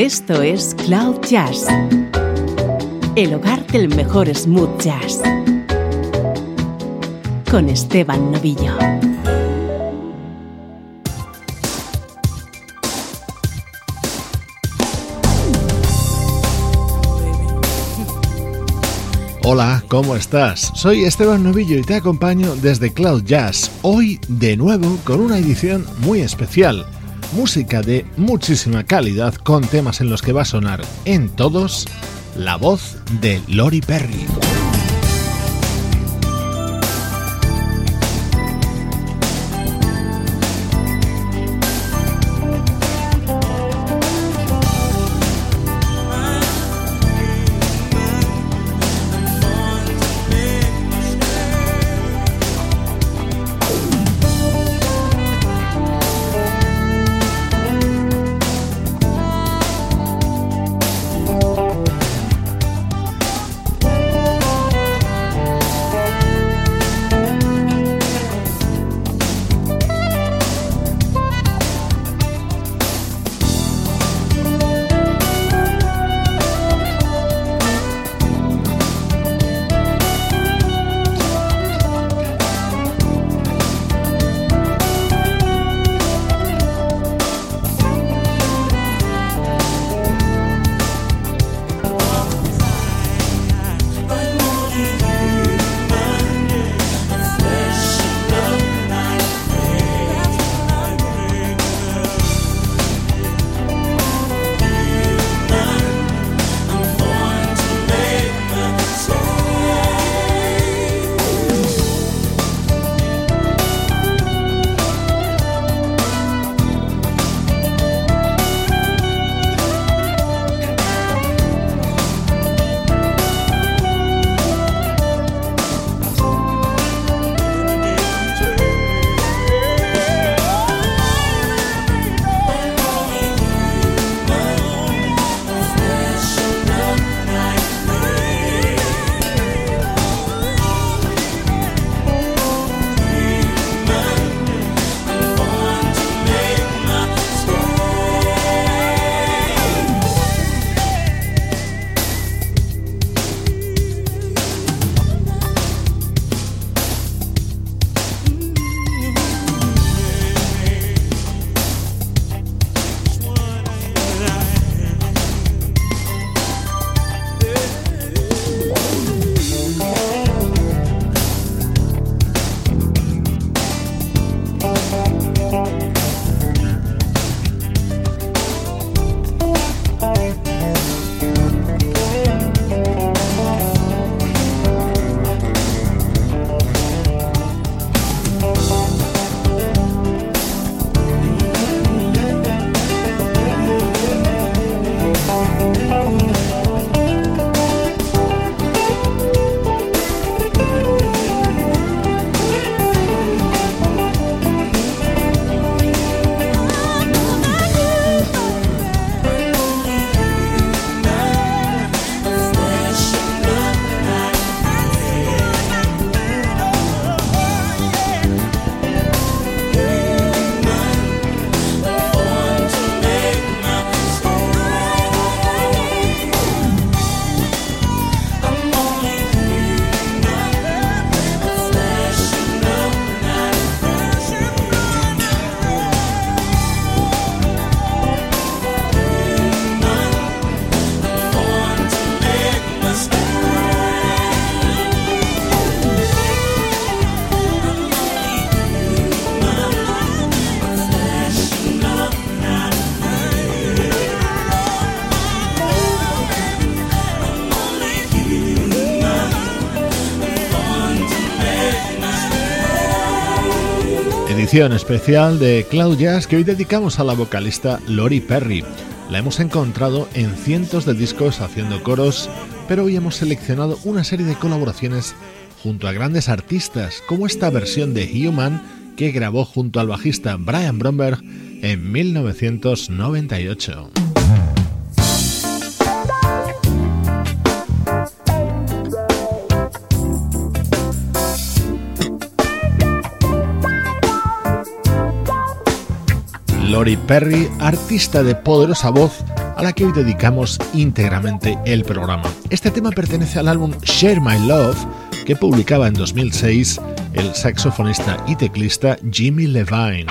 Esto es Cloud Jazz, el hogar del mejor smooth jazz, con Esteban Novillo. Hola, ¿cómo estás? Soy Esteban Novillo y te acompaño desde Cloud Jazz, hoy de nuevo con una edición muy especial. Música de muchísima calidad con temas en los que va a sonar en todos la voz de Lori Perry. Especial de Cloud Jazz que hoy dedicamos a la vocalista Lori Perry. La hemos encontrado en cientos de discos haciendo coros, pero hoy hemos seleccionado una serie de colaboraciones junto a grandes artistas, como esta versión de Human que grabó junto al bajista Brian Bromberg en 1998. Lori Perry, artista de poderosa voz, a la que hoy dedicamos íntegramente el programa. Este tema pertenece al álbum Share My Love que publicaba en 2006 el saxofonista y teclista Jimmy Levine.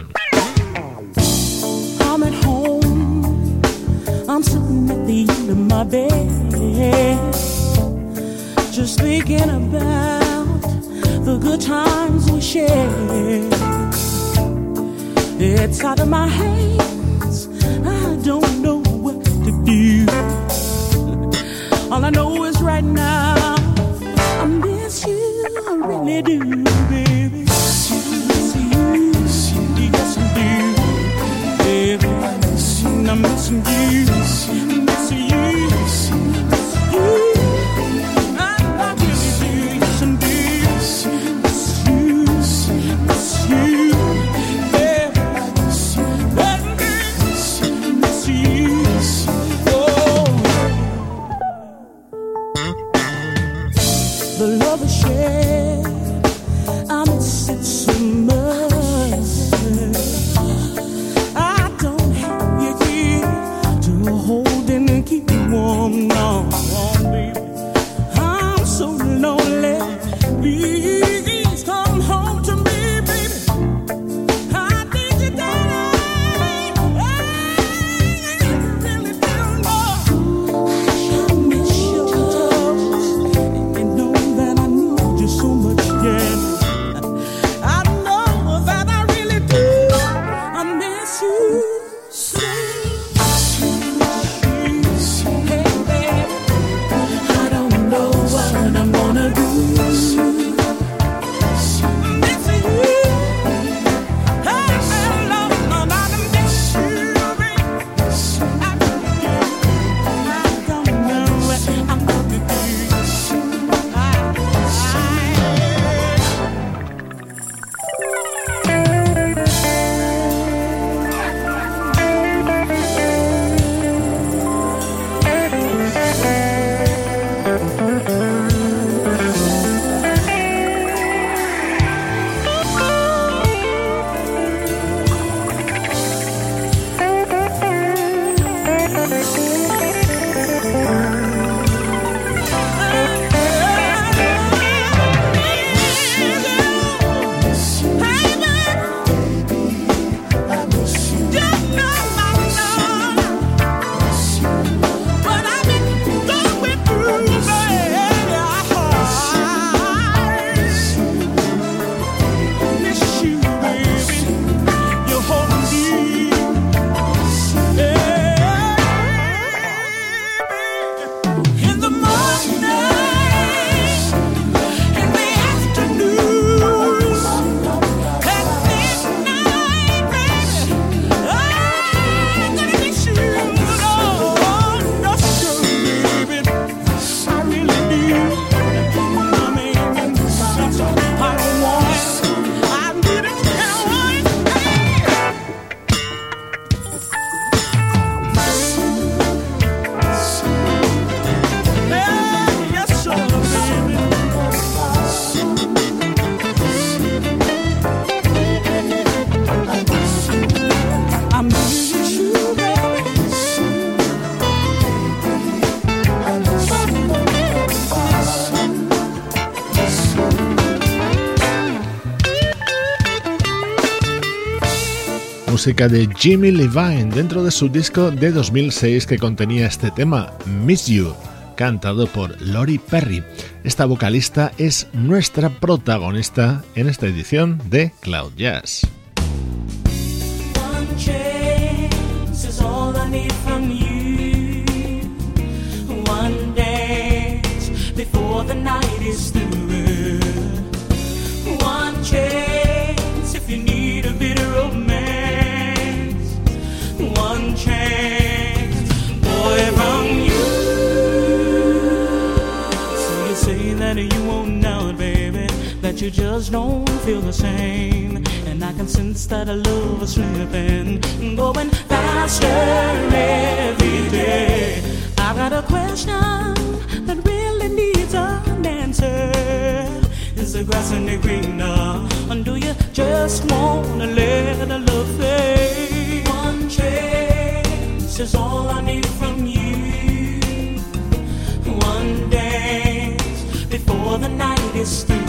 It's out of my hands. I don't know what to do. All I know is right now, I miss you. I really do, música de Jimmy Levine dentro de su disco de 2006 que contenía este tema, Miss You, cantado por Lori Perry. Esta vocalista es nuestra protagonista en esta edición de Cloud Jazz. that you just don't feel the same. And I can sense that our love is slipping, going faster every day. I've got a question that really needs an answer. Is the grass any greener? And do you just wanna let the love fade? One chance is all I need from you. One dance before the night is through.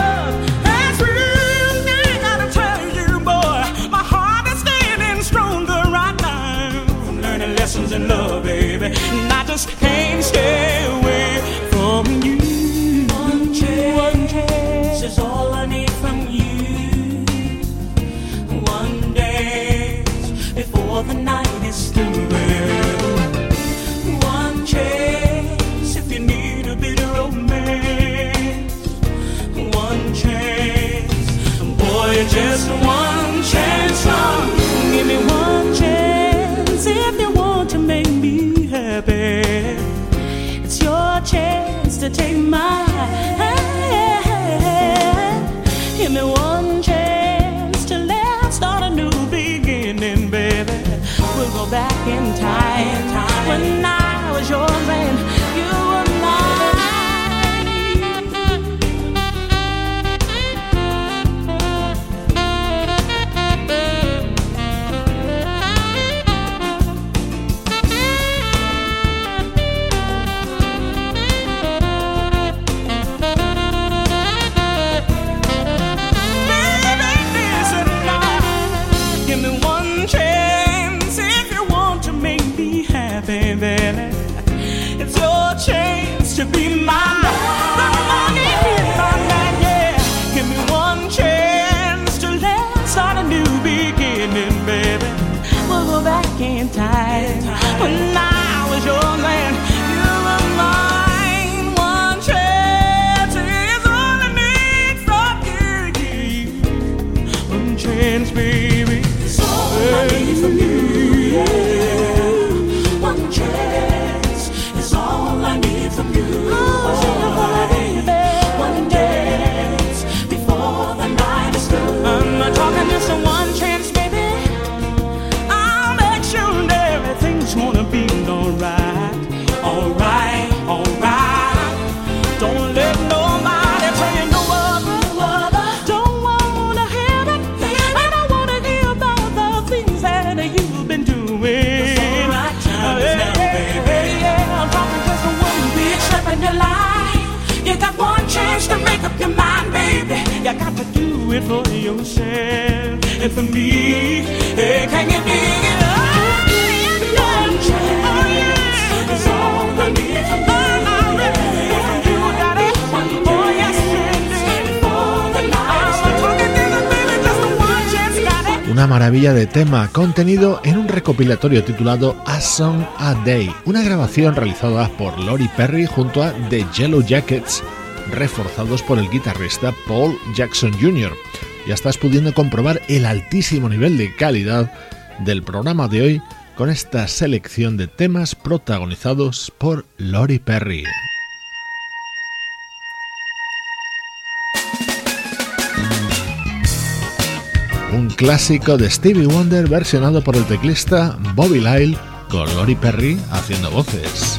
lessons in love, baby. And I just can't stay. for yourself Una maravilla de tema contenido en un recopilatorio titulado A Song a Day, una grabación realizada por Lori Perry junto a The Yellow Jackets, reforzados por el guitarrista Paul Jackson Jr ya estás pudiendo comprobar el altísimo nivel de calidad del programa de hoy con esta selección de temas protagonizados por Lori Perry. Un clásico de Stevie Wonder versionado por el teclista Bobby Lyle con Lori Perry haciendo voces.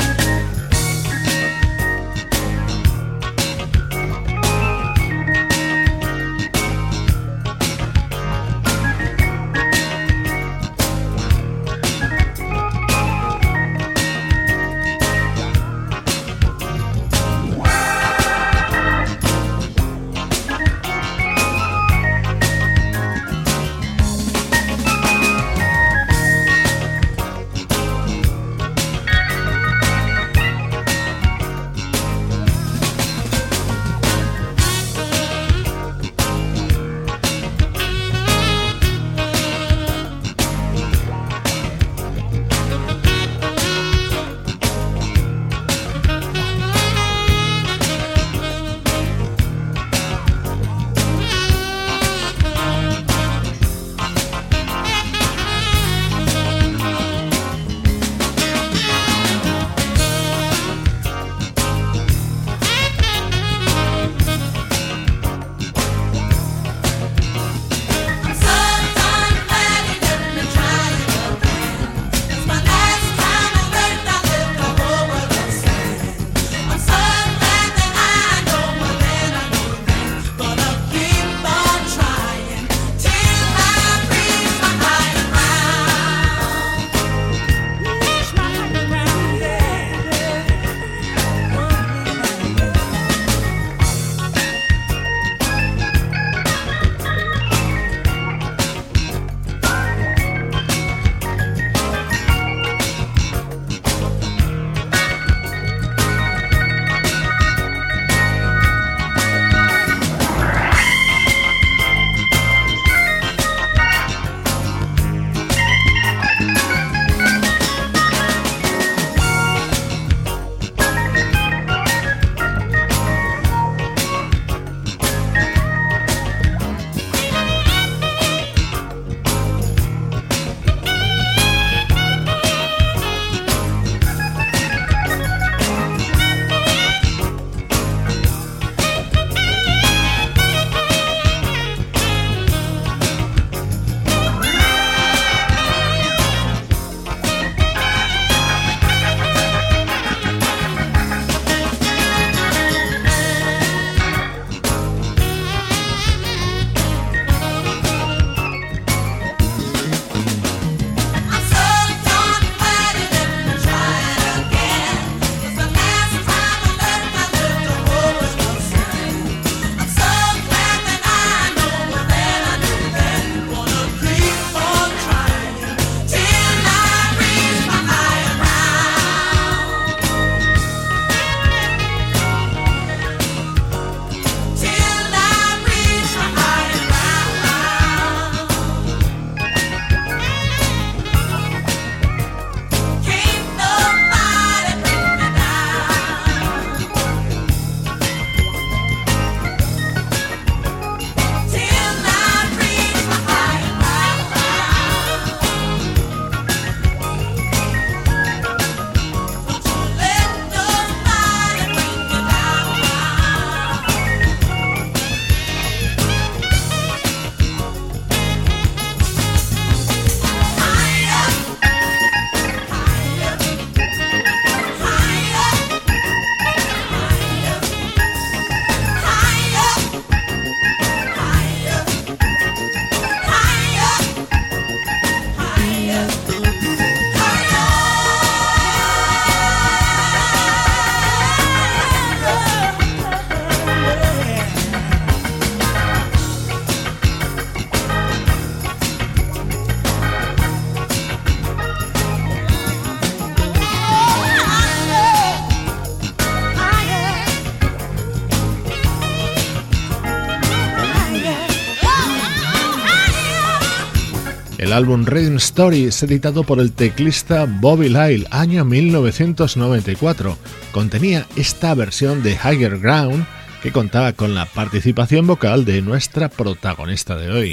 El álbum Rhythm Story es editado por el teclista Bobby Lyle, año 1994. Contenía esta versión de Higher Ground que contaba con la participación vocal de nuestra protagonista de hoy.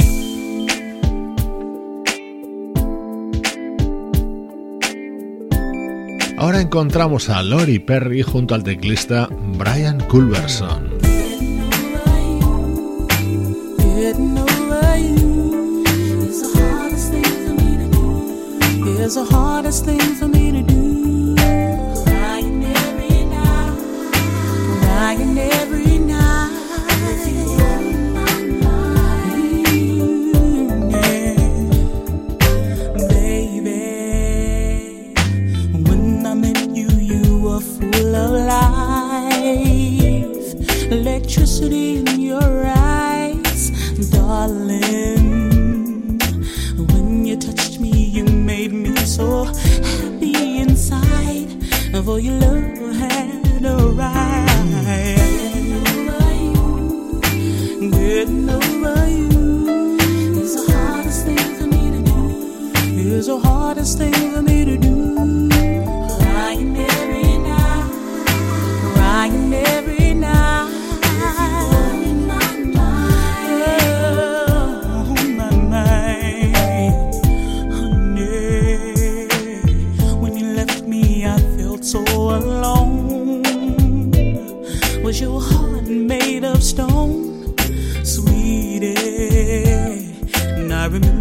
Ahora encontramos a Lori Perry junto al teclista Brian Culverson. Is the hardest thing for me to do. Crying every night, crying every night. Baby, when I met you, you were full of life, electricity in your eyes, darling. So happy inside, for your love had arrived. Getting over you is the hardest thing for me to do. Is the hardest thing for me to do.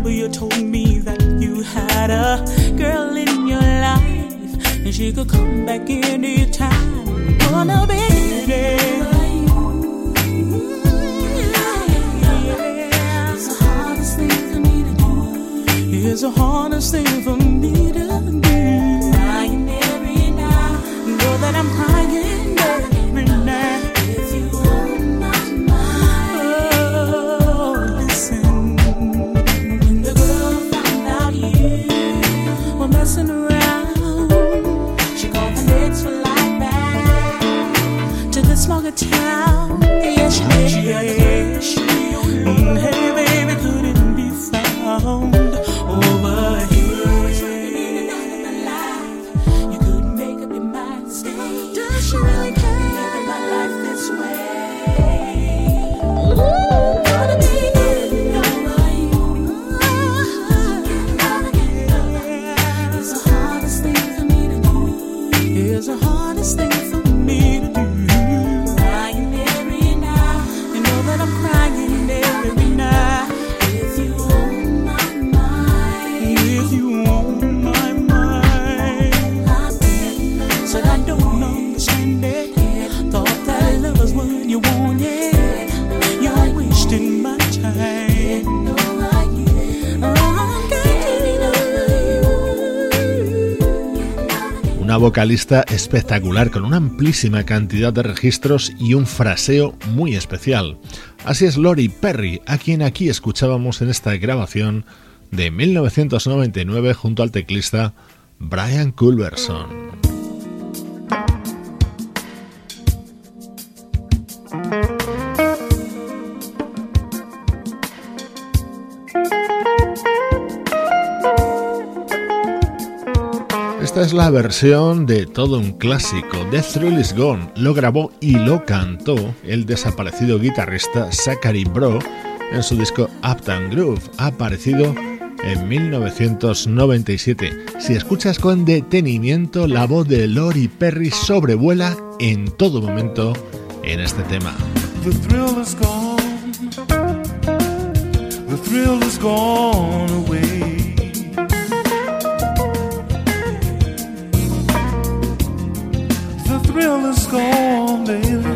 Remember you told me that you had a girl in your life, and she could come back anytime. Wanna be It's the hardest thing for me to do. It's the hardest thing for me to do. Crying every night, know that I'm crying vocalista espectacular con una amplísima cantidad de registros y un fraseo muy especial. Así es Lori Perry, a quien aquí escuchábamos en esta grabación de 1999 junto al teclista Brian Culverson. Es la versión de todo un clásico. The Thrill Is Gone lo grabó y lo cantó el desaparecido guitarrista Zachary Bro en su disco Uptown Groove, aparecido en 1997. Si escuchas con detenimiento, la voz de Lori Perry sobrevuela en todo momento en este tema. The thrill is gone. The thrill is gone away. Thrill is gone, baby.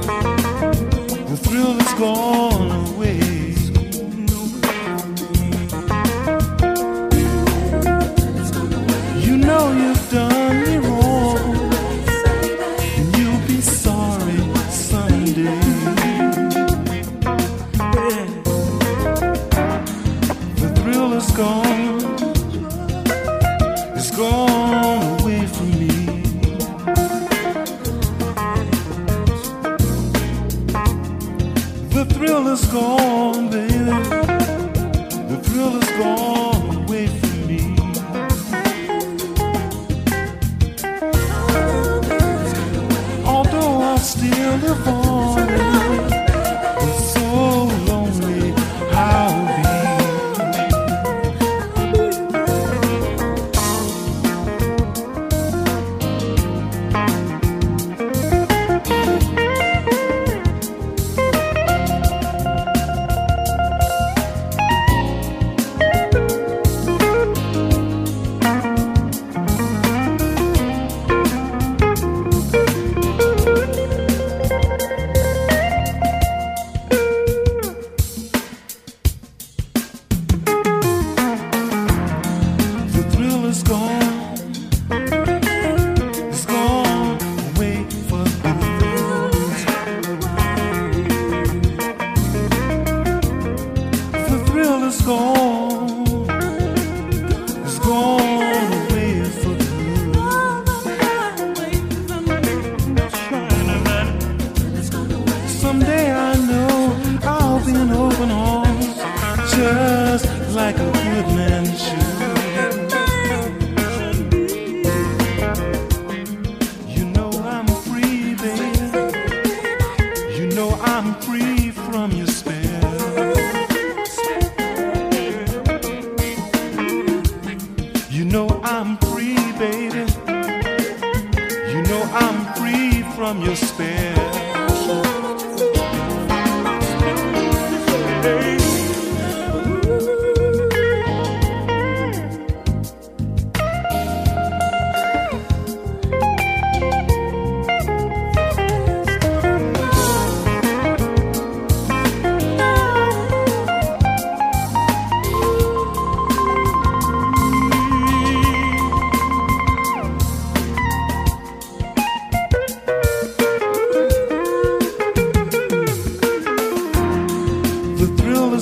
The thrill is gone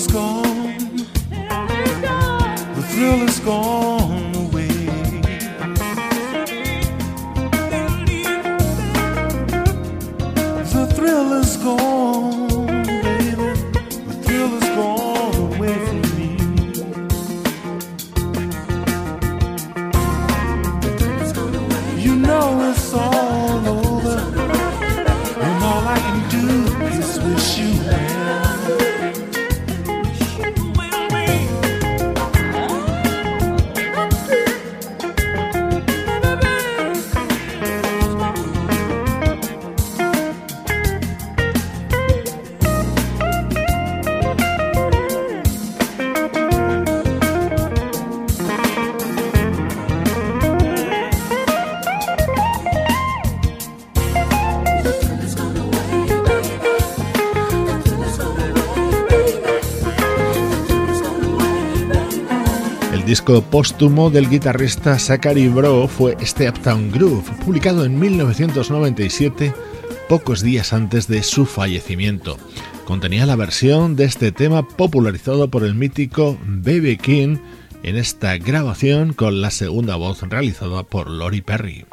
is gone. The thrill is gone away. The thrill is gone. Disco póstumo del guitarrista Zachary Bro fue Steptown Groove, publicado en 1997, pocos días antes de su fallecimiento. Contenía la versión de este tema popularizado por el mítico Baby King en esta grabación con la segunda voz realizada por Lori Perry.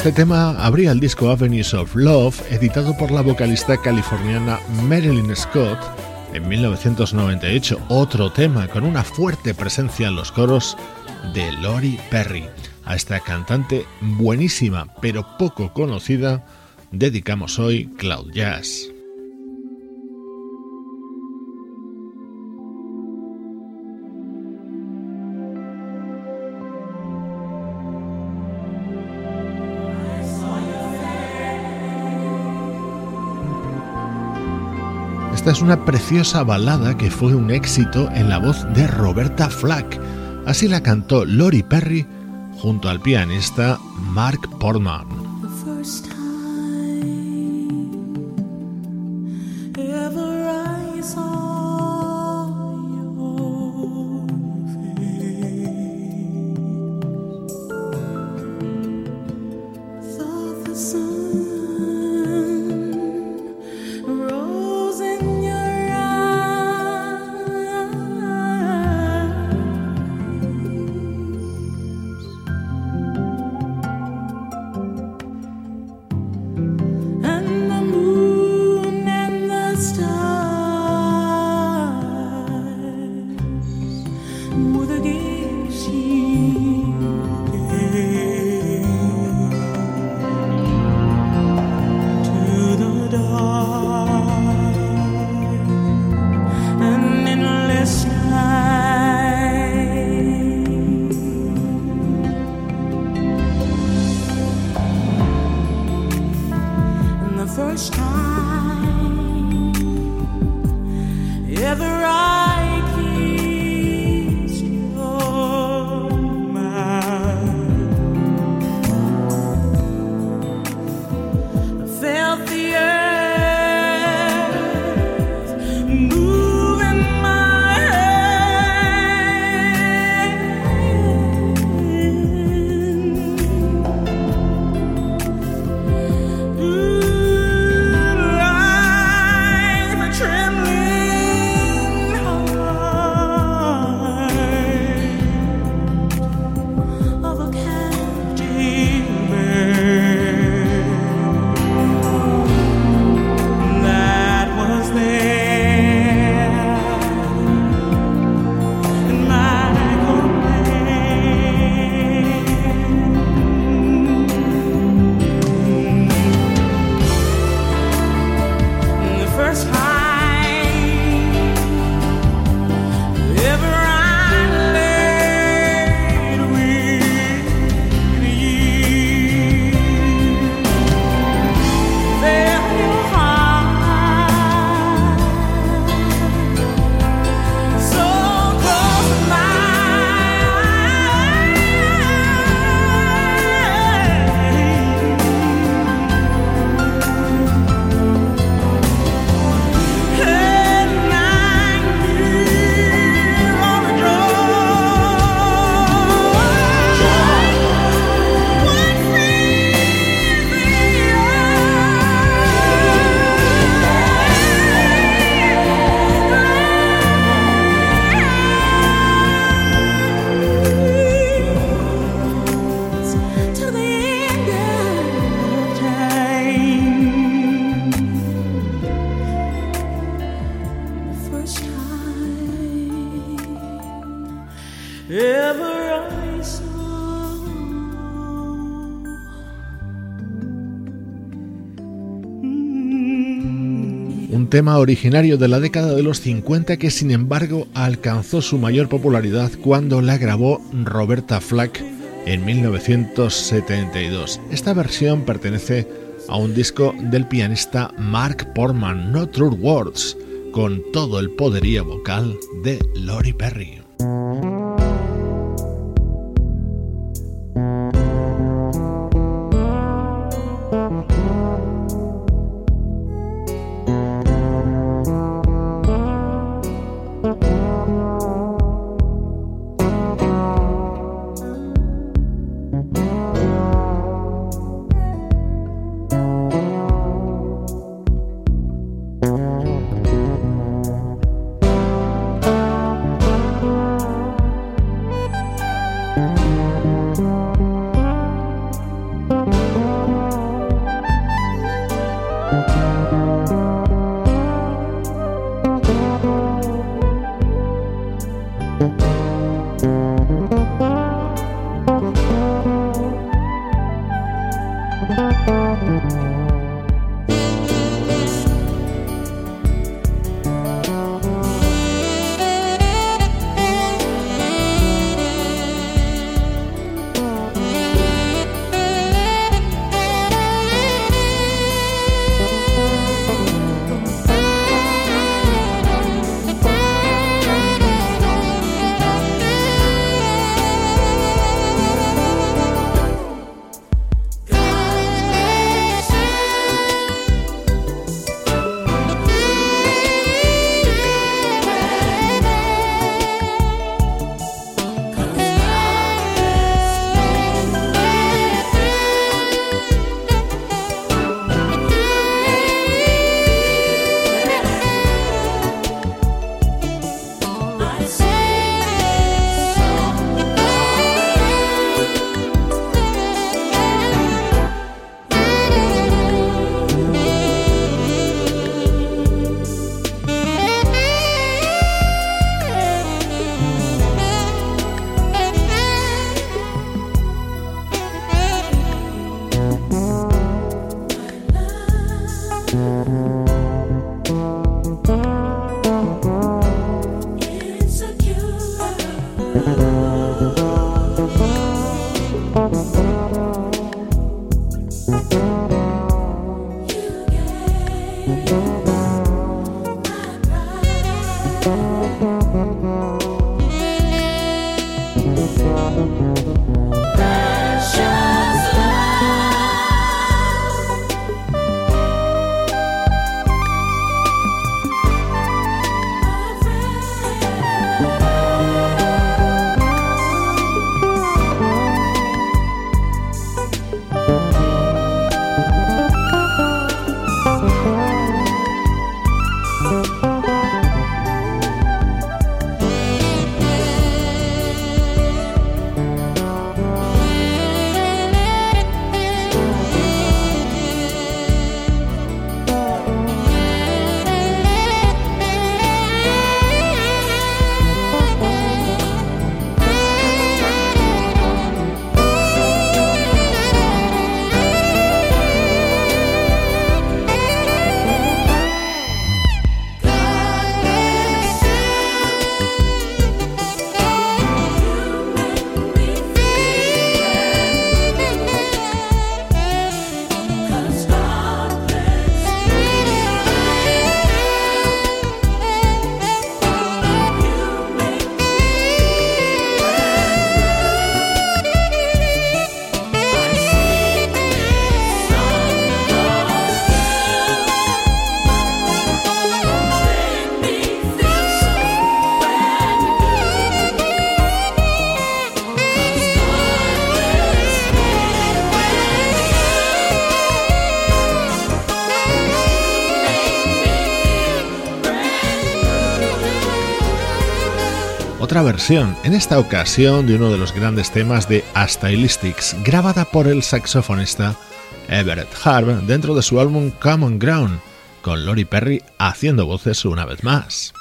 Este tema abría el disco Avenues of Love, editado por la vocalista californiana Marilyn Scott en 1998, otro tema con una fuerte presencia en los coros de Lori Perry. A esta cantante buenísima pero poco conocida dedicamos hoy Cloud Jazz. Esta es una preciosa balada que fue un éxito en la voz de Roberta Flack. Así la cantó Lori Perry junto al pianista Mark Portman. Originario de la década de los 50 que sin embargo alcanzó su mayor popularidad cuando la grabó Roberta Flack en 1972. Esta versión pertenece a un disco del pianista Mark Portman, No True Words, con todo el poderío vocal de Lori Perry. Música en esta ocasión de uno de los grandes temas de Astylistics, grabada por el saxofonista Everett Harb dentro de su álbum Common Ground, con Lori Perry haciendo voces una vez más.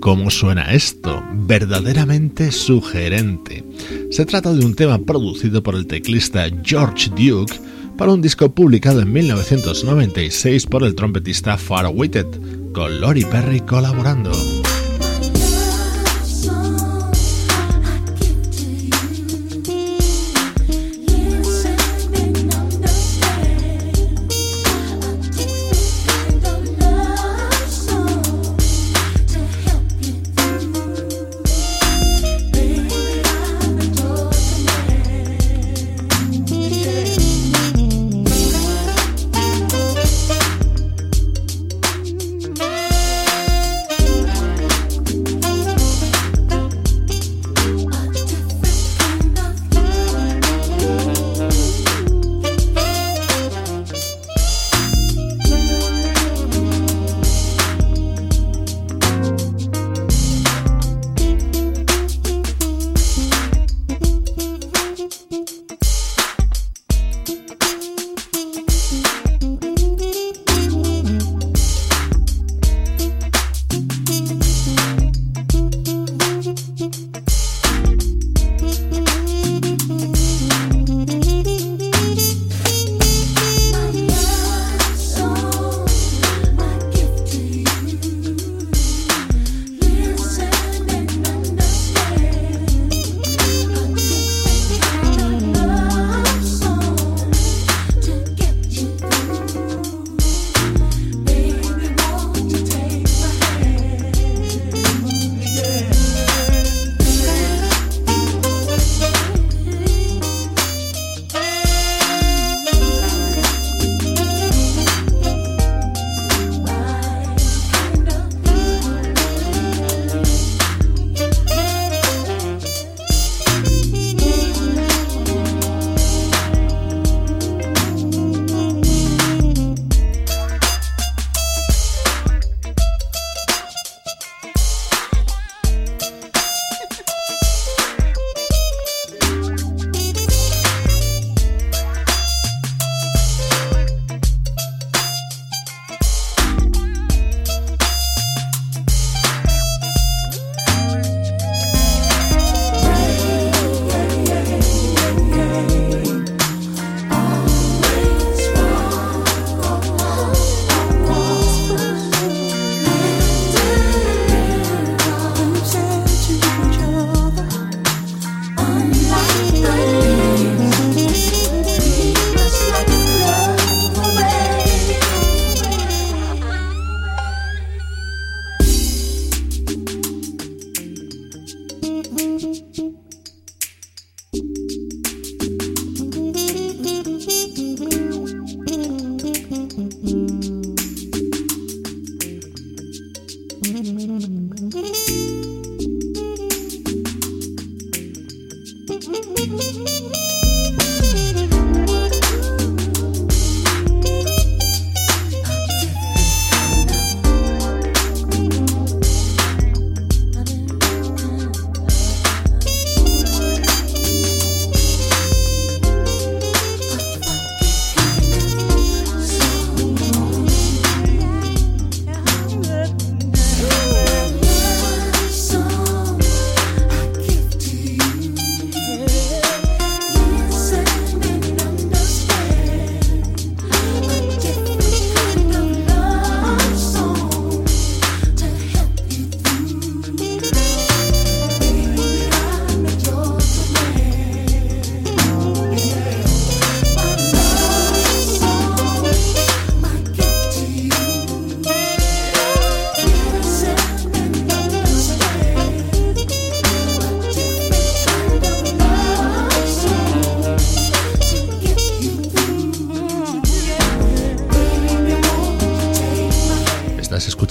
¿Cómo suena esto? Verdaderamente sugerente. Se trata de un tema producido por el teclista George Duke para un disco publicado en 1996 por el trompetista Far Witted, con Lori Perry colaborando.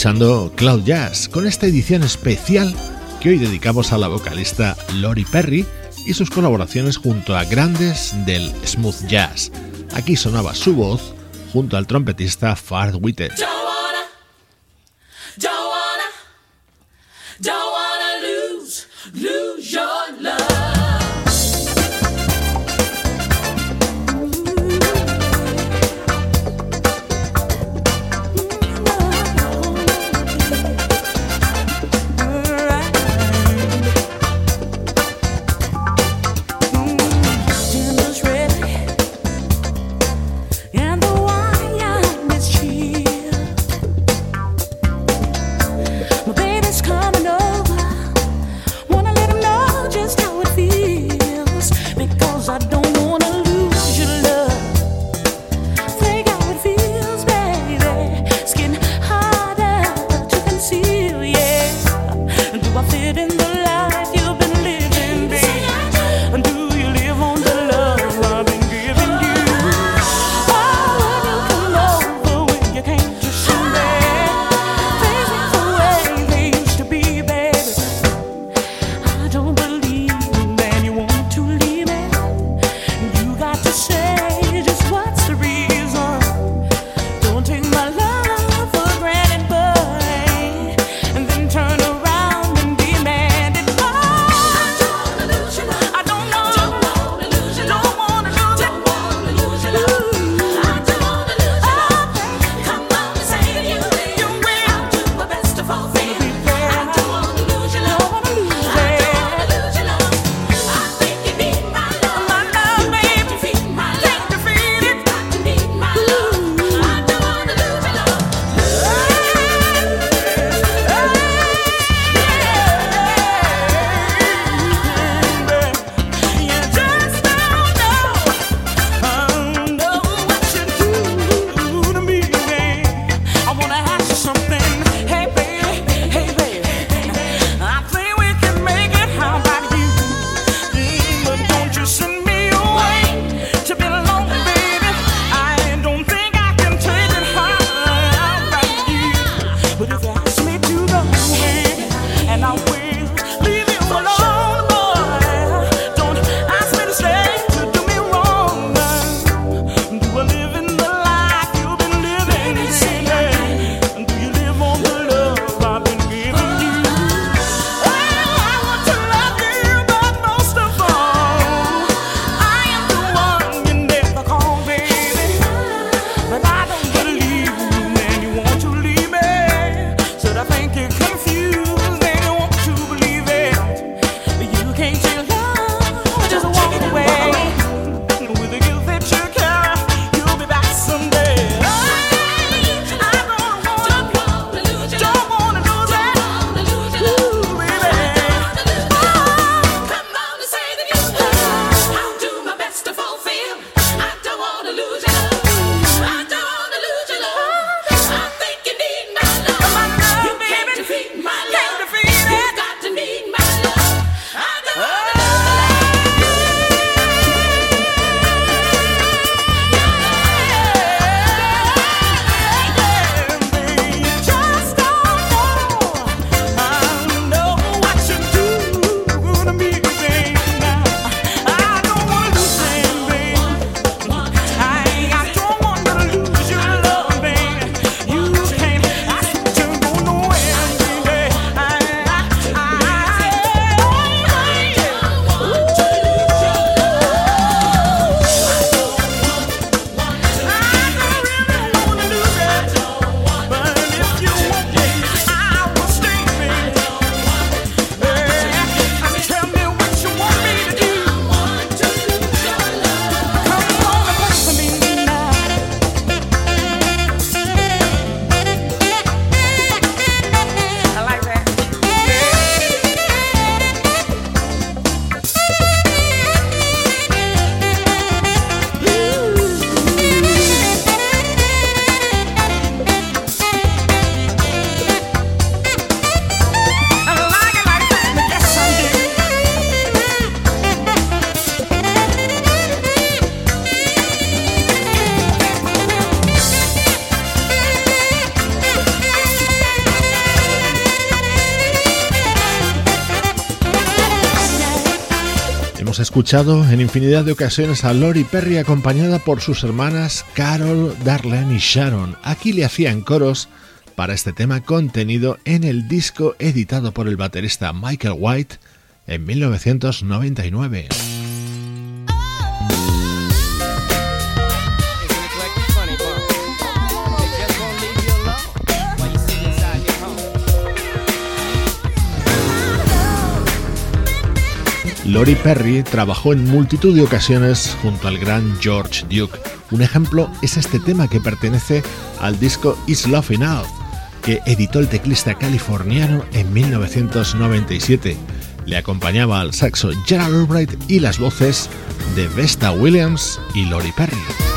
Cloud Jazz con esta edición especial que hoy dedicamos a la vocalista Lori Perry y sus colaboraciones junto a grandes del smooth jazz. Aquí sonaba su voz junto al trompetista Fard Witte. Escuchado en infinidad de ocasiones a Lori Perry acompañada por sus hermanas Carol, Darlene y Sharon. Aquí le hacían coros para este tema contenido en el disco editado por el baterista Michael White en 1999. Lori Perry trabajó en multitud de ocasiones junto al gran George Duke. Un ejemplo es este tema que pertenece al disco Is Love Enough, que editó el teclista californiano en 1997. Le acompañaba al saxo Gerald Albright y las voces de Vesta Williams y Lori Perry.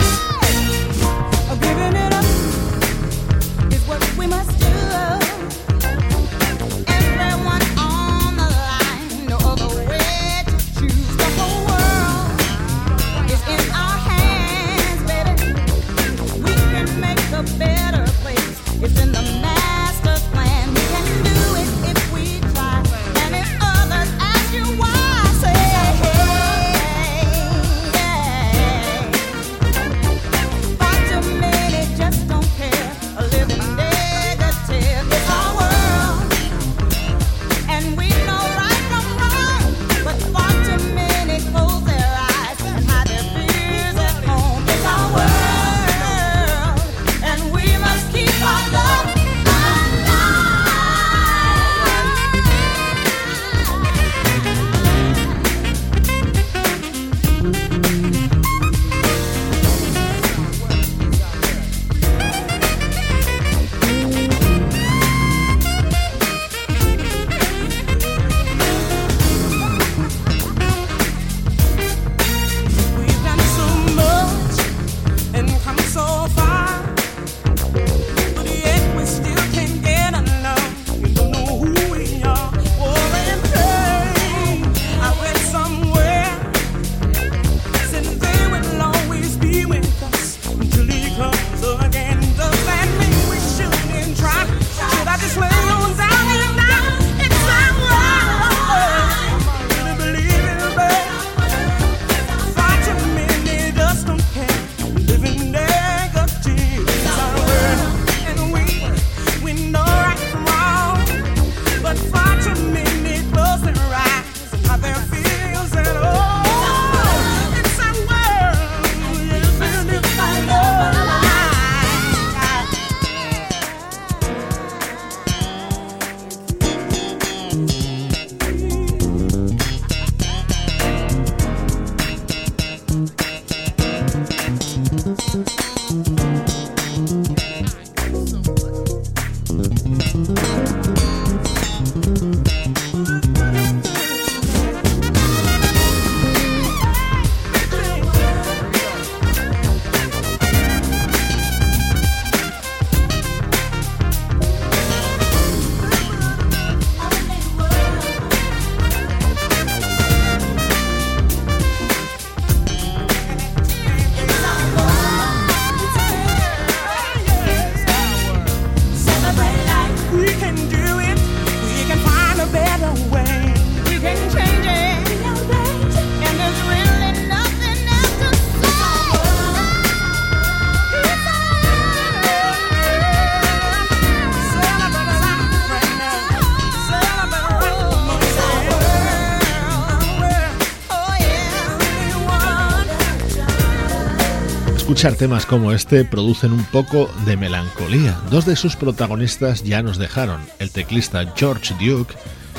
Escuchar temas como este producen un poco de melancolía. Dos de sus protagonistas ya nos dejaron, el teclista George Duke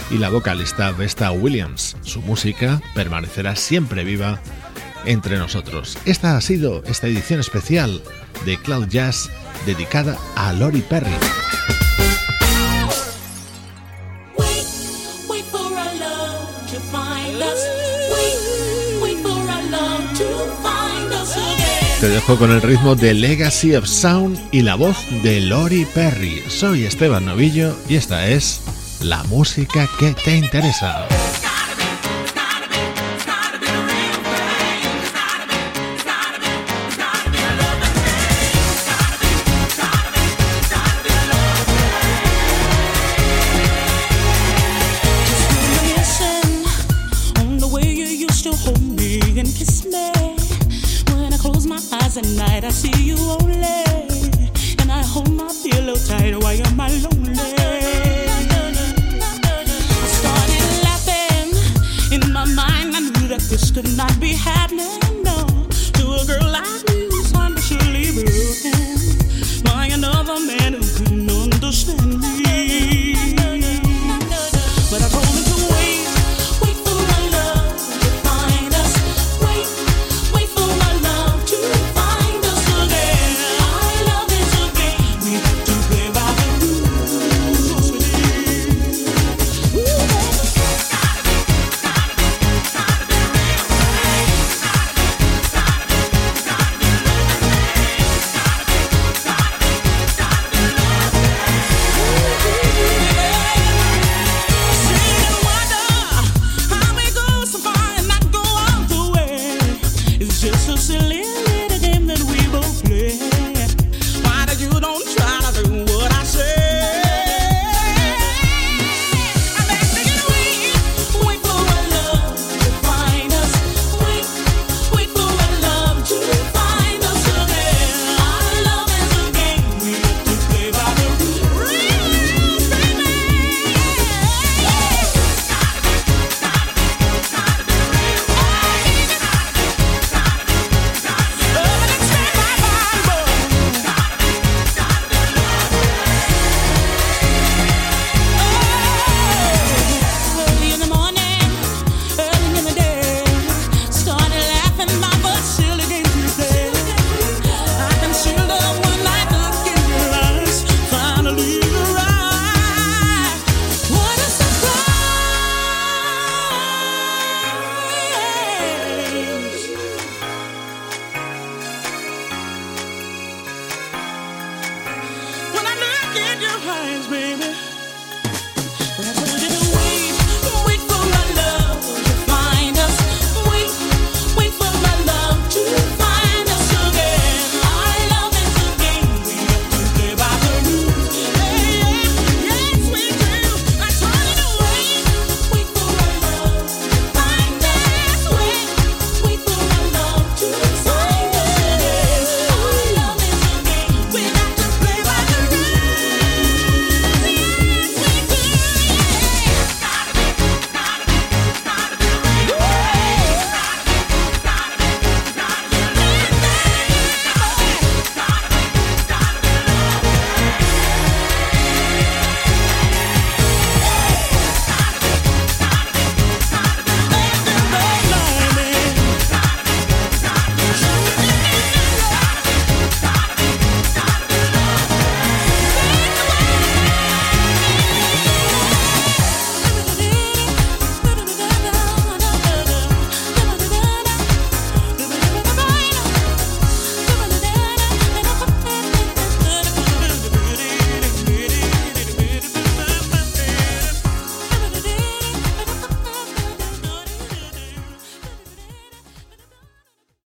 y la vocalista Vesta Williams. Su música permanecerá siempre viva entre nosotros. Esta ha sido esta edición especial de Cloud Jazz dedicada a Lori Perry. Te dejo con el ritmo de Legacy of Sound y la voz de Lori Perry. Soy Esteban Novillo y esta es la música que te interesa. I see you